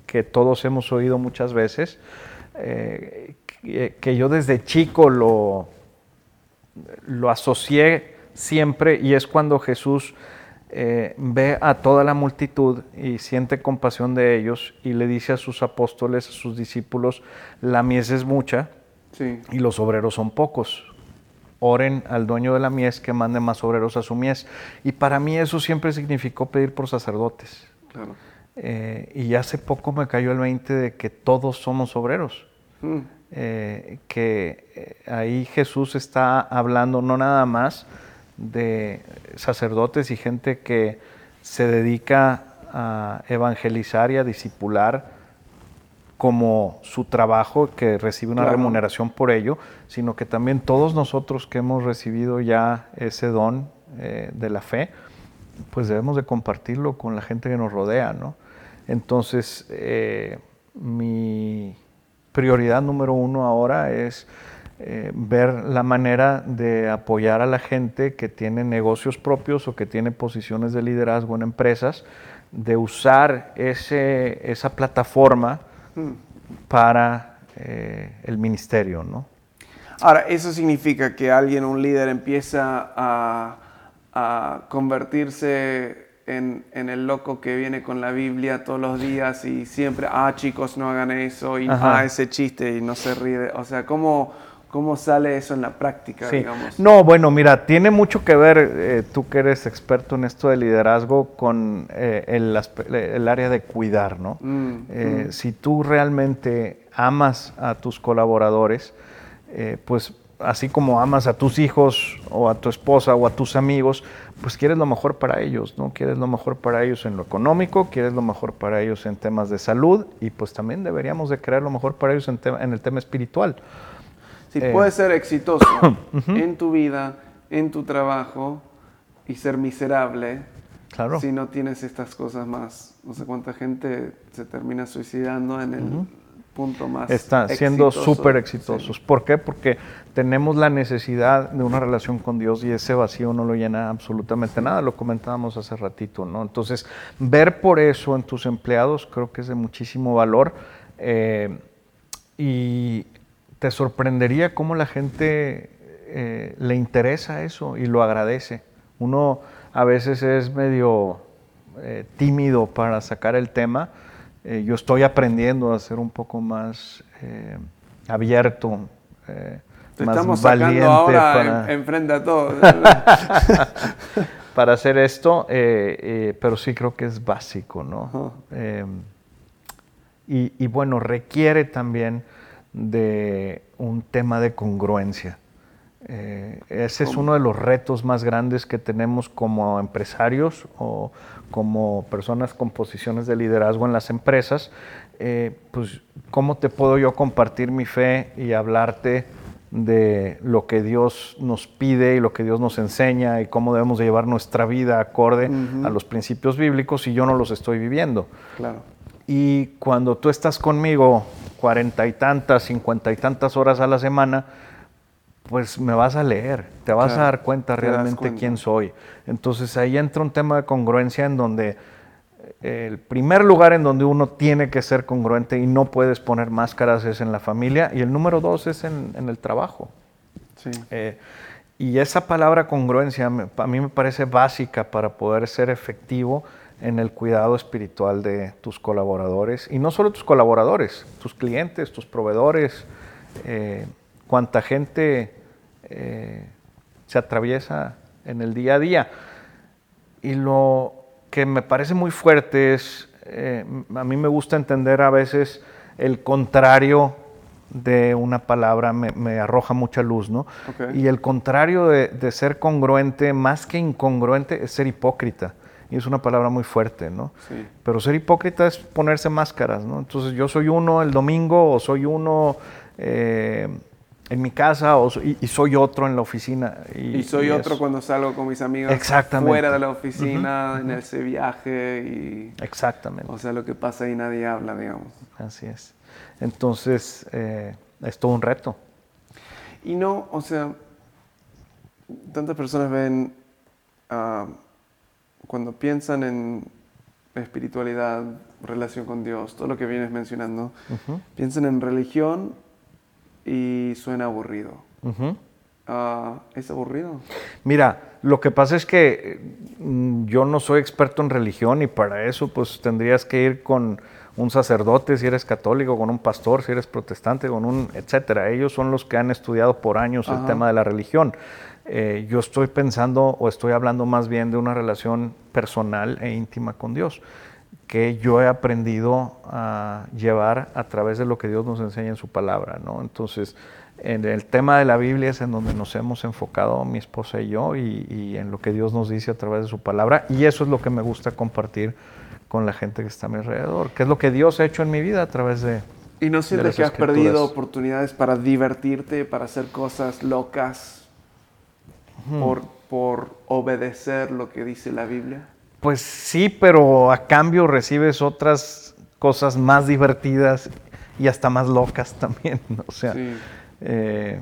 que todos hemos oído muchas veces, eh, que, que yo desde chico lo, lo asocié siempre y es cuando Jesús eh, ve a toda la multitud y siente compasión de ellos y le dice a sus apóstoles, a sus discípulos, la mies es mucha Sí, y los obreros son pocos. Oren al dueño de la mies que mande más obreros a su mies. Y para mí eso siempre significó pedir por sacerdotes. claro. Eh, y hace poco me cayó el 20 de que todos somos obreros. Mm, Eh, que eh, ahí Jesús está hablando no nada más de sacerdotes y gente que se dedica a evangelizar y a discipular como su trabajo, que recibe una Claro. remuneración por ello, sino que también todos nosotros que hemos recibido ya ese don eh, de la fe, pues debemos de compartirlo con la gente que nos rodea, ¿no? Entonces, eh, mi prioridad número uno ahora es eh, ver la manera de apoyar a la gente que tiene negocios propios o que tiene posiciones de liderazgo en empresas, de usar ese, esa plataforma mm. para eh, el ministerio, ¿no? Ahora, ¿eso significa que alguien, un líder, empieza a, a convertirse en, en el loco que viene con la Biblia todos los días y siempre, ah, chicos, no hagan eso, y Ajá. ah, ese chiste, y no se ríe? O sea, ¿cómo, cómo sale eso en la práctica, Sí. digamos? No, bueno, mira, tiene mucho que ver, eh, tú que eres experto en esto de liderazgo, con eh, el, área de cuidar, ¿no? Mm, Eh, mm. Si tú realmente amas a tus colaboradores, pues así como amas a tus hijos o a tu esposa o a tus amigos, pues quieres lo mejor para ellos, ¿no? Quieres lo mejor para ellos en lo económico, quieres lo mejor para ellos en temas de salud y pues también deberíamos de querer lo mejor para ellos en, en el tema espiritual. Si Eh. puedes ser exitoso en tu vida, en tu trabajo y ser miserable, Claro. si no tienes estas cosas más. No sé cuánta gente se termina suicidando en el punto más. Está siendo súper exitosos. Sí. ¿Por qué? Porque tenemos la necesidad de una relación con Dios y ese vacío no lo llena absolutamente nada. Lo comentábamos hace ratito, ¿no? Entonces, ver por eso en tus empleados creo que es de muchísimo valor. eh, y te sorprendería cómo la gente eh, le interesa eso y lo agradece. Uno a veces es medio eh, tímido para sacar el tema. Eh, yo estoy aprendiendo a ser un poco más eh, abierto, eh, Te más estamos valiente ahora para, en- enfrente a todos. para hacer esto, pero sí creo que es básico, ¿no? Y, y bueno, requiere también de un tema de congruencia. Ese es uno de los retos más grandes que tenemos como empresarios o como personas con posiciones de liderazgo en las empresas. Eh, pues, ¿cómo te puedo yo compartir mi fe y hablarte de lo que Dios nos pide y lo que Dios nos enseña y cómo debemos de llevar nuestra vida acorde a los principios bíblicos si yo no los estoy viviendo? claro. Y cuando tú estás conmigo cuarenta y tantas, cincuenta y tantas horas a la semana, pues me vas a leer, te vas Claro, a dar cuenta realmente cuenta. quién soy. Entonces ahí entra un tema de congruencia en donde eh, el primer lugar en donde uno tiene que ser congruente y no puedes poner máscaras es en la familia y el número dos es en, en el trabajo. Sí. Eh, y esa palabra congruencia me- a mí me parece básica para poder ser efectivo en el cuidado espiritual de tus colaboradores. Y no solo tus colaboradores, tus clientes, tus proveedores, eh, cuánta gente eh, se atraviesa en el día a día. Y lo que me parece muy fuerte es, eh, a mí me gusta entender a veces el contrario de una palabra, me, me arroja mucha luz, ¿no? Ok. Y el contrario de, de ser congruente, más que incongruente, es ser hipócrita. Y es una palabra muy fuerte, ¿no? Sí. Pero ser hipócrita es ponerse máscaras, ¿no? Entonces yo soy uno el domingo o soy uno eh, en mi casa o y, y soy otro en la oficina. Y soy y otro es- cuando salgo con mis amigos Exactamente. fuera de la oficina, en ese viaje y... Exactamente. O sea, lo que pasa ahí nadie habla, digamos. Así es. Entonces, eh, es todo un reto. Y no, o sea, tantas personas ven, ah, cuando piensan en espiritualidad, relación con Dios, todo lo que vienes mencionando, Ujú, piensan en religión y suena aburrido. Ah, ¿Es aburrido? Mira, lo que pasa es que mm, yo no soy experto en religión y para eso pues tendrías que ir con un sacerdote si eres católico, con un pastor si eres protestante, con un etcétera. Ellos son los que han estudiado por años el tema de la religión. Eh, yo estoy pensando o estoy hablando más bien de una relación personal e íntima con Dios que yo he aprendido a llevar a través de lo que Dios nos enseña en su palabra, ¿no? Entonces, en el tema de la Biblia es en donde nos hemos enfocado mi esposa y yo y, y en lo que Dios nos dice a través de su palabra y eso es lo que me gusta compartir con la gente que está a mi alrededor, que es lo que Dios ha hecho en mi vida a través de... ¿Y no sientes que has perdido oportunidades para divertirte, para hacer cosas locas, por, por obedecer lo que dice la Biblia? Pues sí, pero a cambio recibes otras cosas más divertidas y hasta más locas también, o sea... Sí. Eh,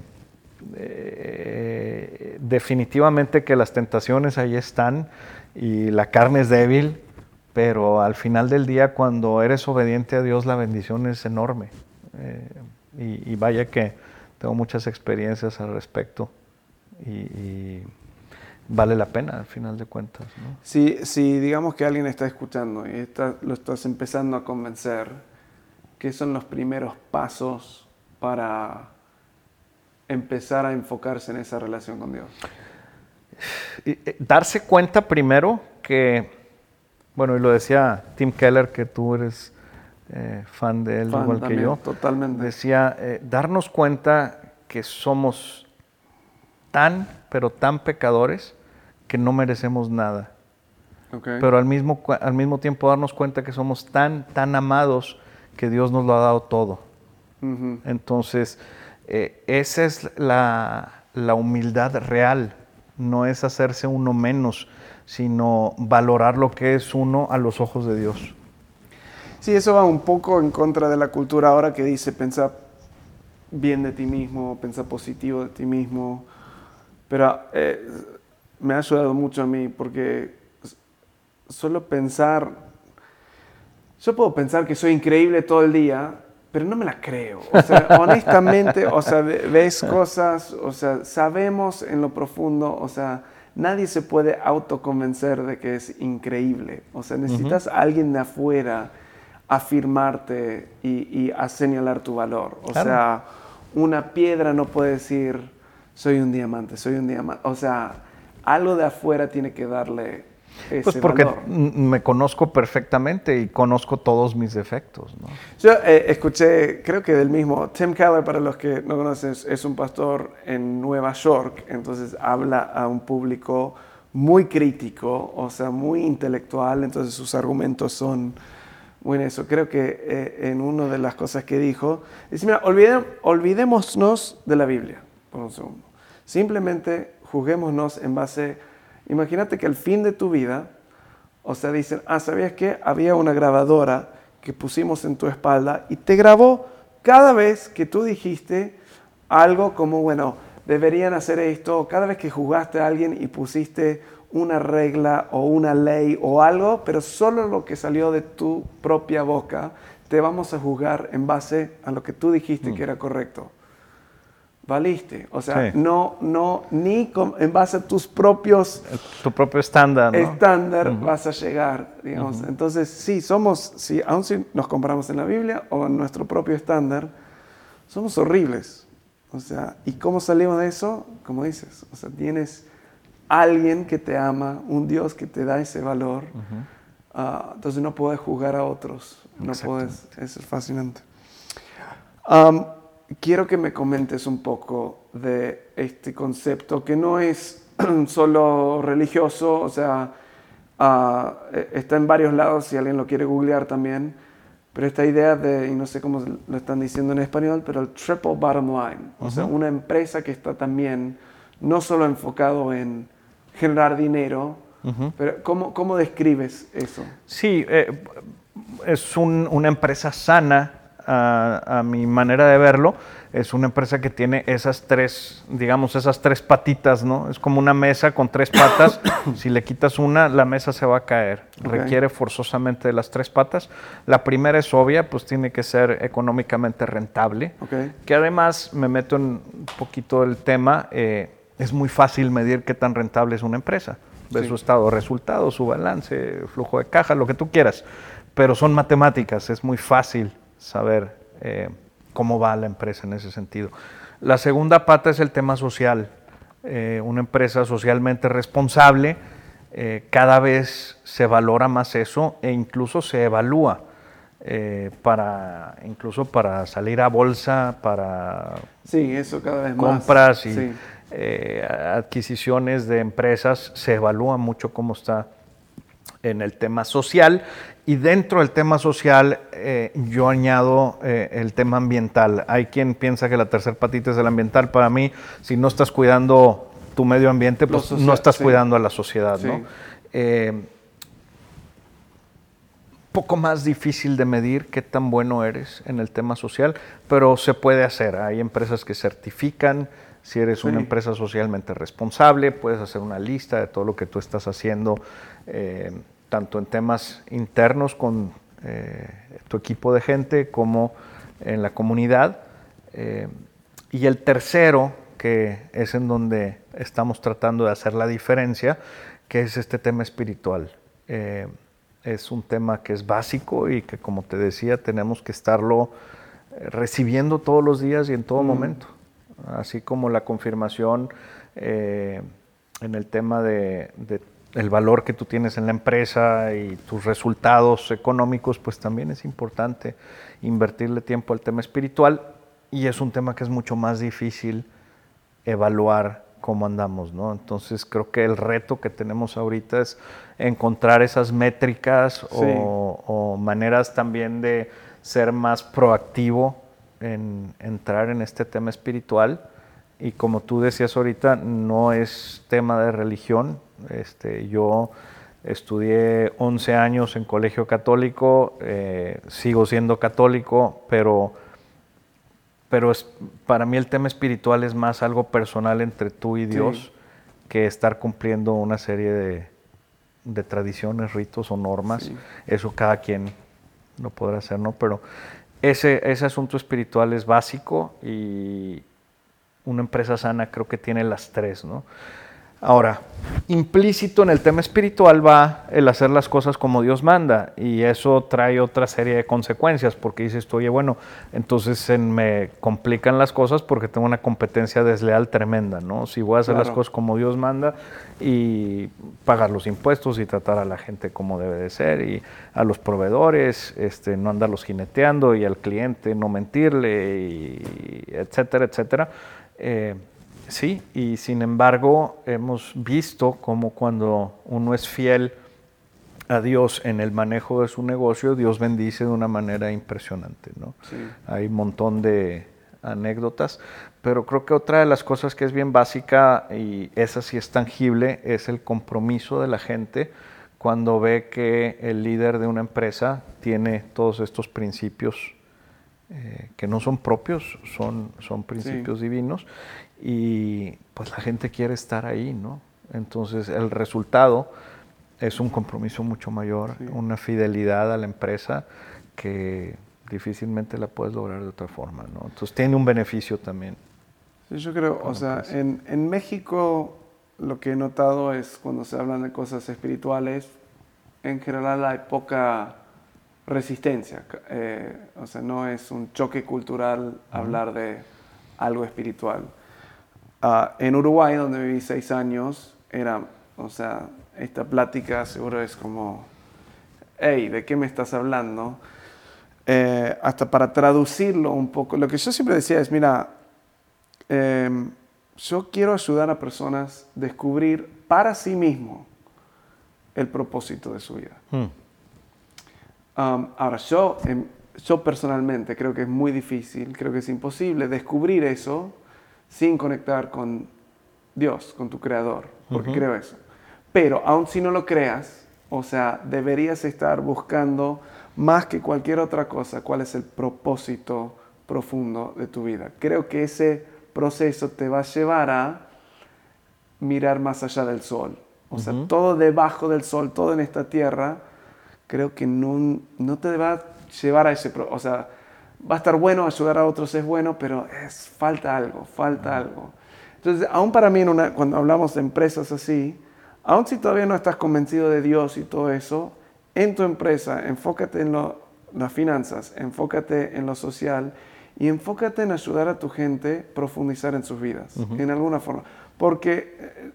eh, definitivamente que las tentaciones ahí están y la carne es débil, pero al final del día cuando eres obediente a Dios la bendición es enorme. Eh, y, y vaya que tengo muchas experiencias al respecto y, y vale la pena al final de cuentas. ¿no? Si, si digamos que alguien está escuchando y está- lo estás empezando a convencer, ¿qué son los primeros pasos para empezar a enfocarse en esa relación con Dios? Y, eh, darse cuenta primero que, bueno, y lo decía Tim Keller, que tú eres eh, fan de él, Fan igual que yo, Totalmente. decía, eh, darnos cuenta que somos tan, pero tan pecadores que no merecemos nada. Ok. Pero al mismo, al mismo tiempo darnos cuenta que somos tan, tan amados que Dios nos lo ha dado todo. Ujú. Entonces, eh, esa es la, la humildad real, no es hacerse uno menos, sino valorar lo que es uno a los ojos de Dios. Sí, eso va un poco en contra de la cultura ahora que dice pensar bien de ti mismo, pensar positivo de ti mismo. Pero eh, me ha ayudado mucho a mí porque solo pensar, yo puedo pensar que soy increíble todo el día, pero no me la creo. O sea, honestamente, o sea, ve- ves cosas, o sea, sabemos en lo profundo, o sea, nadie se puede autoconvencer de que es increíble. O sea, necesitas a alguien de afuera afirmarte y, y a señalar tu valor. O Claro. sea, una piedra no puede decir, soy un diamante, soy un diamante. O sea, algo de afuera tiene que darle ese Pues porque valor. me conozco perfectamente y conozco todos mis defectos, ¿no? Yo eh, escuché, creo que del mismo, Tim Keller, para los que no conocen, es- es un pastor en Nueva York, entonces habla a un público muy crítico, o sea, muy intelectual, entonces sus argumentos son muy en eso. Creo que eh, en una de las cosas que dijo, dice, mira, olvide- olvidémonos de la Biblia por un segundo. Simplemente juguémonos en base, imagínate que al fin de tu vida, o sea, dicen, ah, ¿sabías qué? Había una grabadora que pusimos en tu espalda y te grabó cada vez que tú dijiste algo como, bueno, deberían hacer esto, cada vez que jugaste a alguien y pusiste una regla o una ley o algo, pero solo lo que salió de tu propia boca, te vamos a juzgar en base a lo que tú dijiste que era correcto. Valiste. O sea, Sí. no, no, ni con- en base a tus propios tu propio estándar, ¿no? estándar vas a llegar, digamos. Entonces, sí, somos, sí, aun si nos comparamos en la Biblia o en nuestro propio estándar, somos horribles. O sea, ¿y cómo salimos de eso? Como dices, o sea, tienes alguien que te ama, un Dios que te da ese valor. Ah, entonces no puedes juzgar a otros. No puedes, eso es fascinante. Quiero que me comentes un poco de este concepto que no es solo religioso, o sea, eh, está en varios lados si alguien lo quiere googlear también, pero esta idea de, y no sé cómo lo están diciendo en español, pero el triple bottom line, o sea, una empresa que está también no solo enfocado en generar dinero, pero ¿cómo, ¿cómo describes eso? Sí, eh, es un- una empresa sana a, a mi manera de verlo. Es una empresa que tiene esas tres, digamos, esas tres patitas, ¿no? Es como una mesa con tres patas. si le quitas una, la mesa se va a caer. Ok. Requiere forzosamente de las tres patas. La primera es obvia, pues tiene que ser económicamente rentable. ¿Ok? Que además me meto en un poquito el tema, eh, es muy fácil medir qué tan rentable es una empresa. Ves Sí. su estado de resultados, su balance, flujo de caja, lo que tú quieras. Pero son matemáticas, es muy fácil saber eh, cómo va la empresa en ese sentido. La segunda pata es el tema social. Eh, una empresa socialmente responsable, eh, cada vez se valora más eso e incluso se evalúa eh, para incluso para salir a bolsa, para Sí, eso cada vez más. compras y Sí. adquisiciones de empresas, se evalúa mucho cómo está en el tema social y dentro del tema social eh, yo añado eh, el tema ambiental. Hay quien piensa que la tercer patita es el ambiental. Para mí, si no estás cuidando tu medio ambiente, pues social, no estás sí. cuidando a la sociedad. ¿no? Sí. Eh, poco más difícil de medir qué tan bueno eres en el tema social, pero se puede hacer. Hay empresas que certifican si eres una Sí. empresa socialmente responsable, puedes hacer una lista de todo lo que tú estás haciendo, tanto en temas internos con eh, tu equipo de gente como en la comunidad. Eh, y el tercero, que es en donde estamos tratando de hacer la diferencia, que es este tema espiritual. Eh, es un tema que es básico y que, como te decía, tenemos que estarlo recibiendo todos los días y en todo momento. Así como la confirmación en el tema de, de el valor que tú tienes en la empresa y tus resultados económicos, pues también es importante invertirle tiempo al tema espiritual y es un tema que es mucho más difícil evaluar cómo andamos, ¿no? Entonces creo que el reto que tenemos ahorita es encontrar esas métricas o, o maneras también de ser más proactivo en entrar en este tema espiritual. Y como tú decías ahorita, no es tema de religión. Este, yo estudié 11 años en colegio católico, eh, sigo siendo católico, pero pero es, para mí el tema espiritual es más algo personal entre tú y Dios que estar cumpliendo una serie de, de tradiciones, ritos o normas. Sí. Eso cada quien lo podrá hacer, ¿no? Pero ese, ese asunto espiritual es básico y una empresa sana creo que tiene las tres, ¿no? Ahora, implícito en el tema espiritual va el hacer las cosas como Dios manda y eso trae otra serie de consecuencias porque dices, oye, bueno, entonces se me complican las cosas porque tengo una competencia desleal tremenda, ¿no? Si voy a hacer las cosas como Dios manda y pagar los impuestos y tratar a la gente como debe de ser y a los proveedores, este, no andarlos jineteando y al cliente no mentirle, y etcétera, etcétera. Eh, Sí, y sin embargo hemos visto como cuando uno es fiel a Dios en el manejo de su negocio, Dios bendice de una manera impresionante. ¿no? Hay un montón de anécdotas, pero creo que otra de las cosas que es bien básica y esa sí es tangible es el compromiso de la gente cuando ve que el líder de una empresa tiene todos estos principios eh, que no son propios, son, son principios divinos y pues la gente quiere estar ahí, ¿no? Entonces el resultado es un compromiso mucho mayor, una fidelidad a la empresa que difícilmente la puedes lograr de otra forma, ¿no? Entonces tiene un beneficio también. Sí, yo creo, o sea, en, en, México lo que he notado es cuando se hablan de cosas espirituales, en general hay poca resistencia, eh, o sea, no es un choque cultural hablar de algo espiritual. Ah, en Uruguay, donde viví seis años, era, o sea, esta plática seguro es como, hey, ¿de qué me estás hablando? Eh, hasta para traducirlo un poco, lo que yo siempre decía es, mira, em, yo quiero ayudar a personas a descubrir para sí mismo el propósito de su vida. Hmm. Um, ahora, yo, em, yo personalmente creo que es muy difícil, creo que es imposible descubrir eso sin conectar con Dios, con tu creador, porque creo eso. Pero aun si no lo creas, o sea, deberías estar buscando más que cualquier otra cosa cuál es el propósito profundo de tu vida. Creo que ese proceso te va a llevar a mirar más allá del sol. O sea, todo debajo del sol, todo en esta tierra, creo que no, no te va a llevar a ese... O sea, va a estar bueno, ayudar a otros es bueno, pero es, falta algo, falta algo. Entonces, aún para mí, cuando hablamos de empresas así, aún si todavía no estás convencido de Dios y todo eso, en tu empresa, enfócate en las finanzas, enfócate en lo social y enfócate en ayudar a tu gente a profundizar en sus vidas, en alguna forma. Porque eh,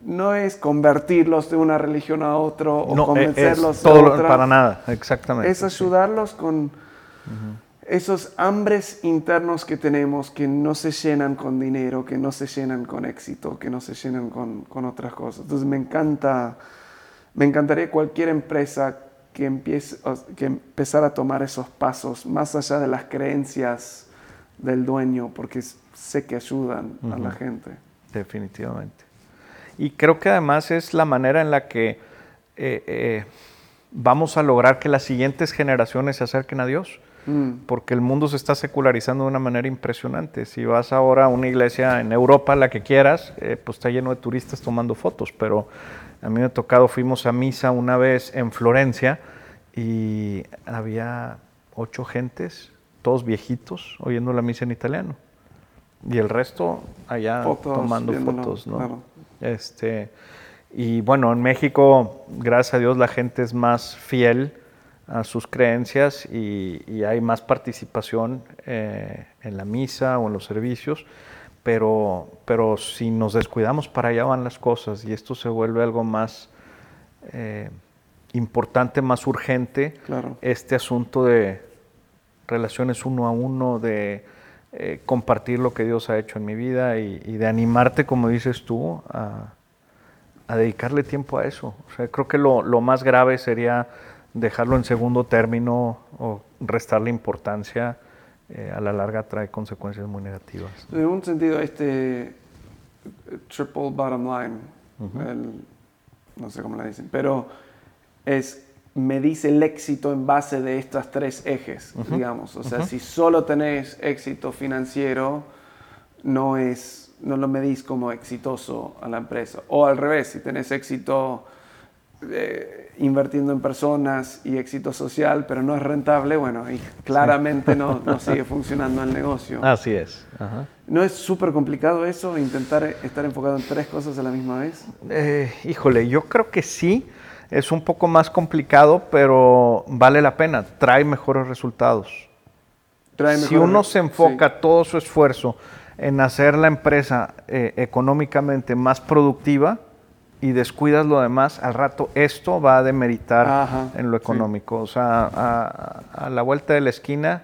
no es convertirlos de una religión a otra o no, convencerlos es todo otra. Para nada, exactamente. Es ayudarlos con esos hambres internos que tenemos que no se llenan con dinero, que no se llenan con éxito, que no se llenan con, otras cosas. Entonces me encanta, me encantaría cualquier empresa que empiece que empezara a tomar esos pasos más allá de las creencias del dueño, porque sé que ayudan a la gente. Definitivamente. Y creo que además es la manera en la que eh, eh, vamos a lograr que las siguientes generaciones se acerquen a Dios Mm. porque el mundo se está secularizando de una manera impresionante. Si vas ahora a una iglesia en Europa, la que quieras, eh, pues está lleno de turistas tomando fotos, pero a mí me ha tocado, fuimos a misa una vez en Florencia y había ocho gentes, todos viejitos, oyendo la misa en italiano. Y el resto allá tomando fotos, ¿no? Este, y bueno, en México, gracias a Dios, la gente es más fiel a sus creencias y, hay más participación eh, en la misa o en los servicios, pero, pero si nos descuidamos para allá van las cosas y esto se vuelve algo más eh, importante, más urgente, este asunto de relaciones uno a uno, de eh, compartir lo que Dios ha hecho en mi vida y, de animarte, como dices tú, a, dedicarle tiempo a eso. O sea, creo que lo, lo más grave sería dejarlo en segundo término o restarle importancia, eh, a la larga trae consecuencias muy negativas. En un sentido, este eh, triple bottom line, no sé cómo le dicen, pero es me dice el éxito en base de estas tres ejes, digamos. O sea, si solo tenés éxito financiero, no, es, no lo medís como exitoso a la empresa. O al revés, si tenés éxito eh, invirtiendo en personas y éxito social, pero no es rentable, bueno, y claramente no, no, sigue funcionando el negocio. Así es. ¿No es súper complicado eso, intentar estar enfocado en tres cosas a la misma vez? Eh, híjole, yo creo que sí. Es un poco más complicado, pero vale la pena, trae mejores resultados. si uno se enfoca todo su esfuerzo en hacer la empresa eh, económicamente más productiva, y descuidas lo demás, al rato esto va a demeritar en lo económico. O sea, a, la vuelta de la esquina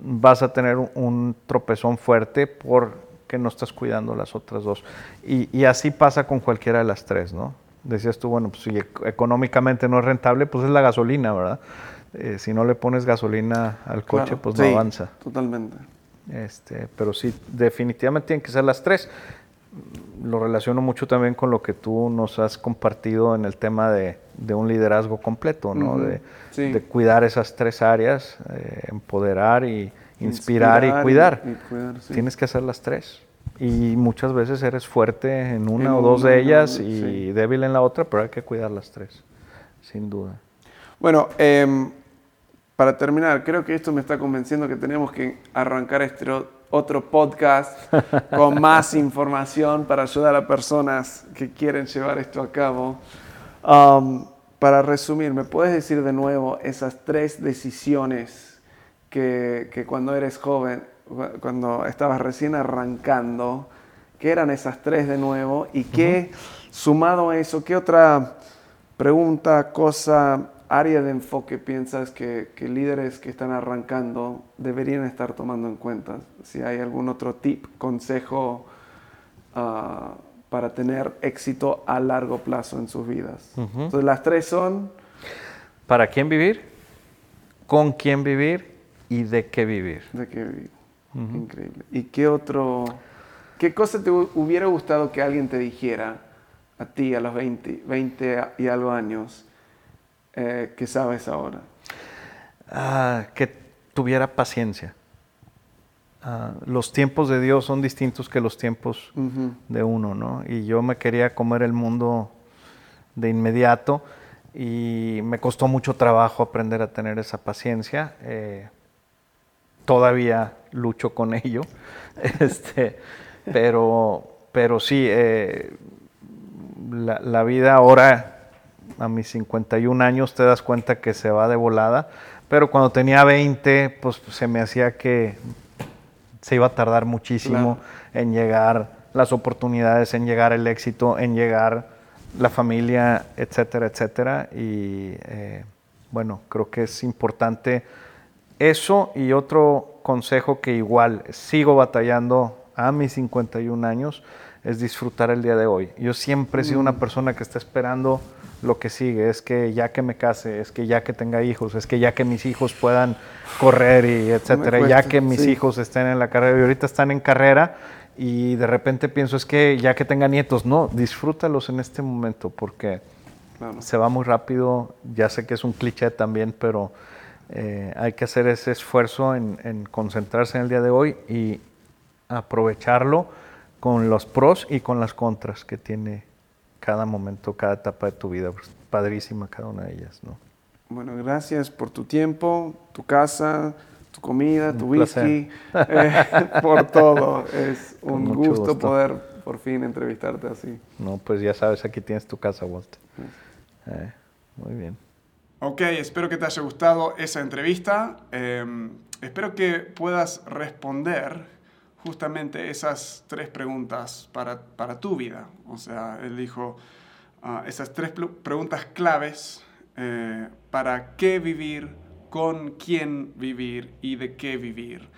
vas a tener un, tropezón fuerte porque no estás cuidando las otras dos. Y, así pasa con cualquiera de las tres, ¿no? Decías tú, bueno, pues si económicamente no es rentable, pues es la gasolina, ¿verdad? Eh, si no le pones gasolina al coche, pues no avanza. Totalmente. Este, pero sí, definitivamente tienen que ser las tres lo relaciono mucho también con lo que tú nos has compartido en el tema de, un liderazgo completo, ¿no? de, cuidar esas tres áreas, eh, empoderar y inspirar, y cuidar. Tienes que hacer las tres. Y muchas veces eres fuerte en una o dos de ellas y débil en la otra, pero hay que cuidar las tres, sin duda. Bueno, em, para terminar, creo que esto me está convenciendo que tenemos que arrancar este otro podcast con más información para ayudar a personas que quieren llevar esto a cabo. Um, para resumir, ¿me puedes decir de nuevo esas tres decisiones que, que, cuando eres joven, cuando estabas recién arrancando, qué eran esas tres de nuevo y qué, sumado a eso, qué otra pregunta, cosa área de enfoque piensas que, líderes que están arrancando deberían estar tomando en cuenta? Si hay algún otro tip, consejo ah, para tener éxito a largo plazo en sus vidas. Entonces las tres son... ¿Para quién vivir? ¿Con quién vivir? ¿Y de qué vivir? De qué vivir. Increíble. ¿Y qué otro... ¿Qué cosa te hubiera gustado que alguien te dijera a ti a los 20, 20 y algo años? Eh, que sabes ahora? Ah, que tuviera paciencia. Ah, los tiempos de Dios son distintos que los tiempos de uno, ¿no? Y yo me quería comer el mundo de inmediato y me costó mucho trabajo aprender a tener esa paciencia. Eh, todavía lucho con ello, este, pero, pero sí, eh, la, la, vida ahora a mis 51 años te das cuenta que se va de volada, pero cuando tenía 20, pues se me hacía que se iba a tardar muchísimo en llegar las oportunidades, en llegar el éxito, en llegar la familia, etcétera, etcétera. Y eh, bueno, creo que es importante eso y otro consejo que igual sigo batallando a mis 51 años es disfrutar el día de hoy. Yo siempre he sido una mm. persona que está esperando lo que sigue, es que ya que me case, es que ya que tenga hijos, es que ya que mis hijos puedan correr y etcétera, ya que mis hijos estén en la carrera y ahorita están en carrera y de repente pienso es que ya que tenga nietos, no, disfrútalos en este momento porque se va muy rápido, ya sé que es un cliché también, pero eh, hay que hacer ese esfuerzo en, en concentrarse en el día de hoy y aprovecharlo con los pros y con las contras que tiene cada momento, cada etapa de tu vida. Pues, padrísima cada una de ellas, ¿no? Bueno, gracias por tu tiempo, tu casa, tu comida, tu whisky, eh, por todo. Es un gusto, poder por fin entrevistarte así. No, pues ya sabes, aquí tienes tu casa, Walter. Eh, muy bien. Ok, espero que te haya gustado esa entrevista. Em, espero que puedas responder justamente esas tres preguntas para, para tu vida. O sea, él dijo ah, esas tres preguntas claves eh, para qué vivir, con quién vivir y de qué vivir.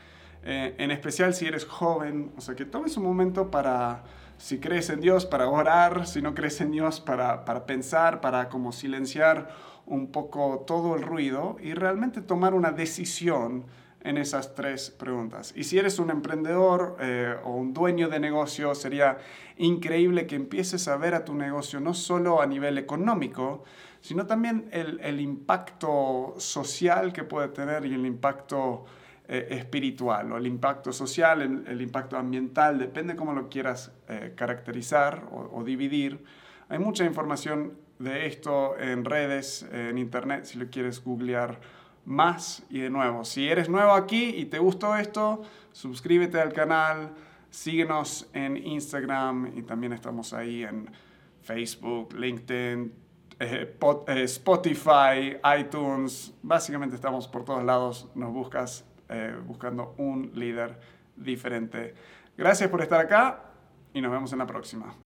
Eh, en especial si eres joven, o sea, que tomes un momento para, si crees en Dios, para orar, si no crees en Dios, para, para pensar, para como silenciar un poco todo el ruido y realmente tomar una decisión en esas tres preguntas. Y si eres un emprendedor eh, o un dueño de negocio, sería increíble que empieces a ver a tu negocio no solo a nivel económico, sino también el, impacto social que puede tener y el impacto eh, espiritual o el impacto social, el, impacto ambiental, depende cómo lo quieras eh, caracterizar o, o dividir. Hay mucha información de esto en redes, en internet, si lo quieres googlear más. Y de nuevo, si eres nuevo aquí y te gustó esto, suscríbete al canal, síguenos en Instagram y también estamos ahí en Facebook, LinkedIn, eh, eh, Spotify, iTunes. Básicamente estamos por todos lados. Nos buscas eh, buscando un líder diferente. Gracias por estar acá y nos vemos en la próxima.